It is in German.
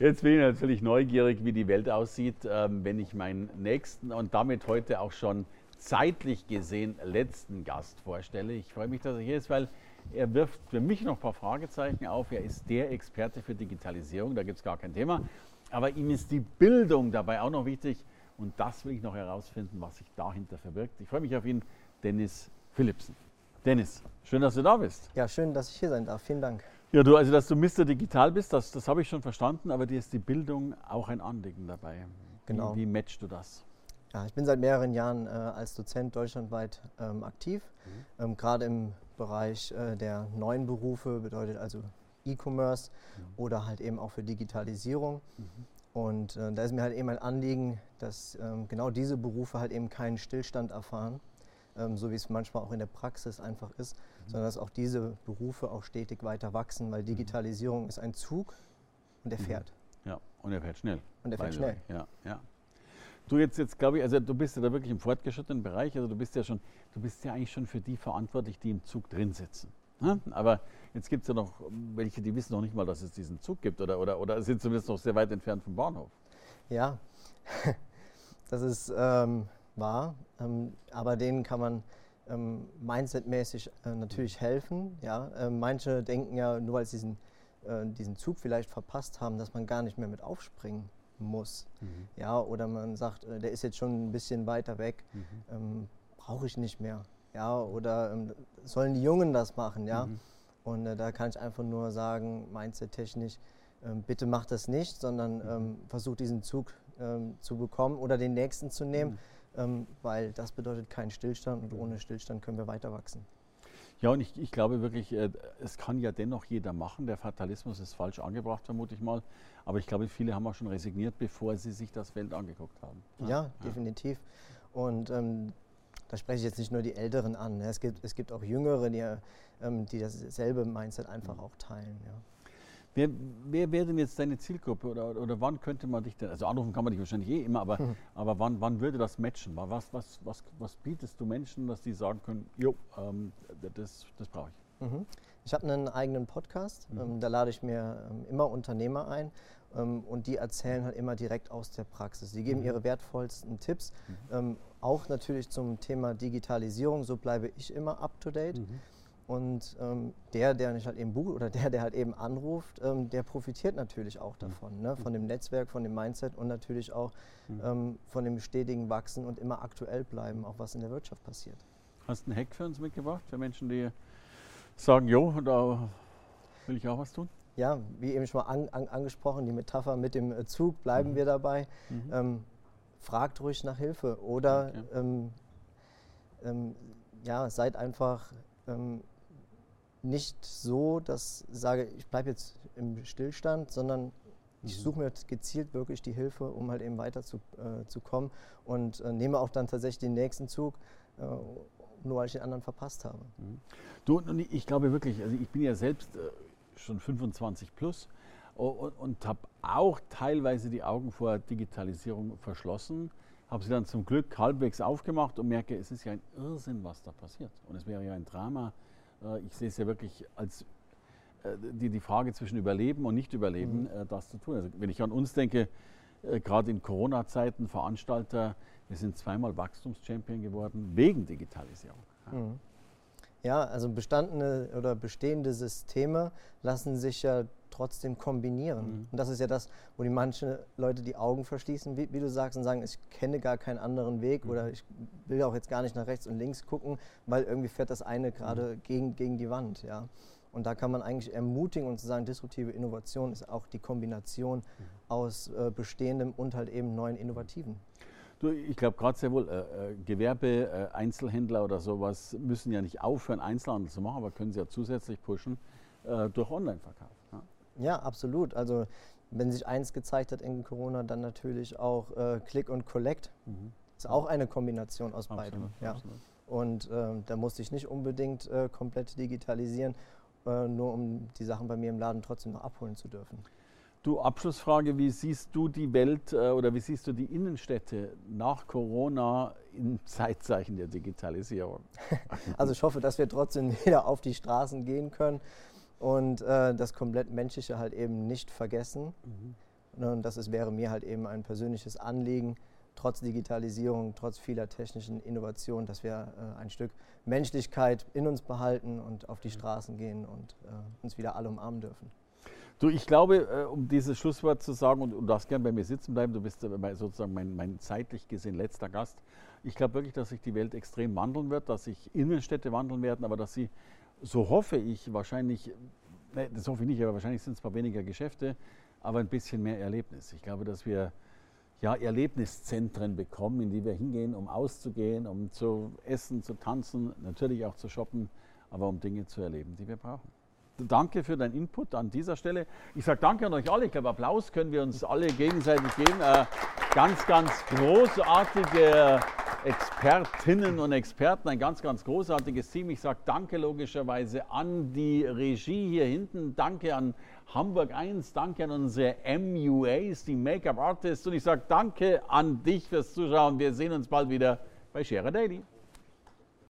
Jetzt bin ich natürlich neugierig, wie die Welt aussieht, ähm, wenn ich meinen nächsten und damit heute auch schon zeitlich gesehen letzten Gast vorstelle. Ich freue mich, dass er hier ist, weil er wirft für mich noch ein paar Fragezeichen auf. Er ist der Experte für Digitalisierung, da gibt es gar kein Thema. Aber ihm ist die Bildung dabei auch noch wichtig. Und das will ich noch herausfinden, was sich dahinter verbirgt. Ich freue mich auf ihn, Dennis Philipsen. Dennis, schön, dass du da bist. Ja, schön, dass ich hier sein darf. Vielen Dank. Ja, du, also dass du Mr. Digital bist, das, das habe ich schon verstanden, aber dir ist die Bildung auch ein Anliegen dabei. Genau. Wie, wie matchst du das? Ja, ich bin seit mehreren Jahren äh, als Dozent deutschlandweit ähm, aktiv, mhm. ähm, gerade im Bereich äh, der neuen Berufe, bedeutet also E-Commerce mhm. oder halt eben auch für Digitalisierung. Mhm. Und äh, da ist mir halt eben ein Anliegen, dass ähm, genau diese Berufe halt eben keinen Stillstand erfahren, ähm, so wie es manchmal auch in der Praxis einfach ist, mhm. sondern dass auch diese Berufe auch stetig weiter wachsen, weil mhm. Digitalisierung ist ein Zug und er mhm. fährt. Ja, und er fährt schnell. Und er fährt schnell. Ja, ja. Du jetzt, jetzt glaube ich, also du bist ja da wirklich im fortgeschrittenen Bereich, also du bist ja schon, du bist ja eigentlich schon für die verantwortlich, die im Zug drin sitzen. Ne? Aber jetzt gibt es ja noch welche, die wissen noch nicht mal, dass es diesen Zug gibt oder, oder, oder sind zumindest noch sehr weit entfernt vom Bahnhof. Ja, das ist ähm, wahr, ähm, aber denen kann man ähm, mindsetmäßig äh, natürlich helfen. Ja? Äh, manche denken ja, nur weil sie diesen, äh, diesen Zug vielleicht verpasst haben, dass man gar nicht mehr mit aufspringen muss. Mhm. Ja, oder man sagt, äh, der ist jetzt schon ein bisschen weiter weg, mhm. ähm, brauche ich nicht mehr. Ja, oder ähm, sollen die Jungen das machen, ja? Mhm. Und äh, da kann ich einfach nur sagen, mindset-technisch, ähm, bitte mach das nicht, sondern mhm. ähm, versuch diesen Zug zu bekommen oder den nächsten zu nehmen, mhm. Weil das bedeutet keinen Stillstand und ohne Stillstand können wir weiter wachsen. Ja, und ich, ich glaube wirklich, äh, es kann ja dennoch jeder machen. Der Fatalismus ist falsch angebracht, vermute ich mal. Aber ich glaube, viele haben auch schon resigniert, bevor sie sich das Feld angeguckt haben. Ja, ja. definitiv. Und ähm, da spreche ich jetzt nicht nur die Älteren an. Ne? Es gibt, es gibt auch Jüngere, die, ähm, die dasselbe Mindset einfach mhm. auch teilen. Ja. Wer, wer wäre denn jetzt deine Zielgruppe oder, oder wann könnte man dich denn, also anrufen kann man dich wahrscheinlich eh immer, aber, mhm. aber wann, wann würde das matchen? Was, was, was, was bietest du Menschen, dass die sagen können, jo, ähm, das, das brauche ich? Mhm. Ich habe einen eigenen Podcast, mhm. ähm, da lade ich mir ähm, immer Unternehmer ein ähm, und die erzählen halt immer direkt aus der Praxis. Die geben mhm. ihre wertvollsten Tipps, mhm. ähm, auch natürlich zum Thema Digitalisierung, so bleibe ich immer up to date. Mhm. Und ähm, der, der nicht halt eben bucht oder der, der halt eben anruft, ähm, der profitiert natürlich auch mhm. davon. Ne? Von dem Netzwerk, von dem Mindset und natürlich auch mhm. ähm, von dem stetigen Wachsen und immer aktuell bleiben, auch was in der Wirtschaft passiert. Hast du einen Hack für uns mitgebracht, für Menschen, die sagen, jo, da will ich auch was tun? Ja, wie eben schon mal an, an, angesprochen, die Metapher mit dem äh, Zug, bleiben mhm. wir dabei. Mhm. Ähm, fragt ruhig nach Hilfe oder okay. ähm, ähm, ja, seid einfach nicht so, dass ich sage, ich bleibe jetzt im Stillstand, sondern ich mhm. suche mir gezielt wirklich die Hilfe, um halt eben weiter zu, äh, zu kommen und äh, nehme auch dann tatsächlich den nächsten Zug, äh, nur weil ich den anderen verpasst habe. Mhm. Du, und ich glaube wirklich, also ich bin ja selbst äh, schon 25 plus und, und habe auch teilweise die Augen vor Digitalisierung verschlossen, habe sie dann zum Glück halbwegs aufgemacht und merke, es ist ja ein Irrsinn, was da passiert. Und es wäre ja ein Drama, ich sehe es ja wirklich als äh, die, die Frage zwischen Überleben und Nicht-Überleben, mhm. Äh, das zu tun. Also wenn ich an uns denke, gerade in Corona-Zeiten, Veranstalter, wir sind zweimal Wachstumschampion geworden wegen Digitalisierung. Mhm. Ja, also bestandene oder bestehende Systeme lassen sich ja trotzdem kombinieren. Mhm. Und das ist ja das, wo die manche Leute die Augen verschließen, wie, wie du sagst, und sagen, ich kenne gar keinen anderen Weg mhm. oder ich will auch jetzt gar nicht nach rechts und links gucken, weil irgendwie fährt das eine gerade mhm. gegen, gegen die Wand. Ja. Und da kann man eigentlich ermutigen und zu sagen, disruptive Innovation ist auch die Kombination mhm. aus äh, bestehendem und halt eben neuen Innovativen. Du, ich glaube gerade sehr wohl, äh, äh, Gewerbe, äh, Einzelhändler oder sowas müssen ja nicht aufhören, Einzelhandel zu machen, aber können sie ja zusätzlich pushen äh, durch Online-Verkauf. Ja. ja. absolut. Also wenn sich eins gezeigt hat in Corona, dann natürlich auch äh, Click und Collect. Mhm. Ist auch eine Kombination aus absolut, beidem. Ja. Absolut. Und ähm, da musste ich nicht unbedingt äh, komplett digitalisieren, nur um die Sachen bei mir im Laden trotzdem noch abholen zu dürfen. Du, Abschlussfrage, wie siehst du die Welt äh, oder wie siehst du die Innenstädte nach Corona im Zeitzeichen der Digitalisierung? Also ich hoffe, dass wir trotzdem wieder auf die Straßen gehen können und äh, das komplett Menschliche halt eben nicht vergessen. Mhm. Und das ist, wäre mir halt eben ein persönliches Anliegen, trotz Digitalisierung, trotz vieler technischen Innovationen, dass wir äh, ein Stück Menschlichkeit in uns behalten und auf die Straßen gehen und äh, uns wieder alle umarmen dürfen. Du, ich glaube, äh, um dieses Schlusswort zu sagen, und du darfst gern bei mir sitzen bleiben, du bist äh, sozusagen mein, mein zeitlich gesehen letzter Gast. Ich glaube wirklich, dass sich die Welt extrem wandeln wird, dass sich Innenstädte wandeln werden, aber dass sie, so hoffe ich, wahrscheinlich, ne, das hoffe ich nicht, aber wahrscheinlich sind es zwar weniger Geschäfte, aber ein bisschen mehr Erlebnis. Ich glaube, dass wir ja, Erlebniszentren bekommen, in die wir hingehen, um auszugehen, um zu essen, zu tanzen, natürlich auch zu shoppen, aber um Dinge zu erleben, die wir brauchen. Danke für deinen Input an dieser Stelle. Ich sage danke an euch alle. Ich glaube, Applaus können wir uns alle gegenseitig geben. Äh, ganz, ganz großartige Expertinnen und Experten, ein ganz, ganz großartiges Team. Ich sage danke logischerweise an die Regie hier hinten. Danke an Hamburg 1. Danke an unsere MUAs, die Make-up Artists. Und ich sage danke an dich fürs Zuschauen. Wir sehen uns bald wieder bei Scherer Daily.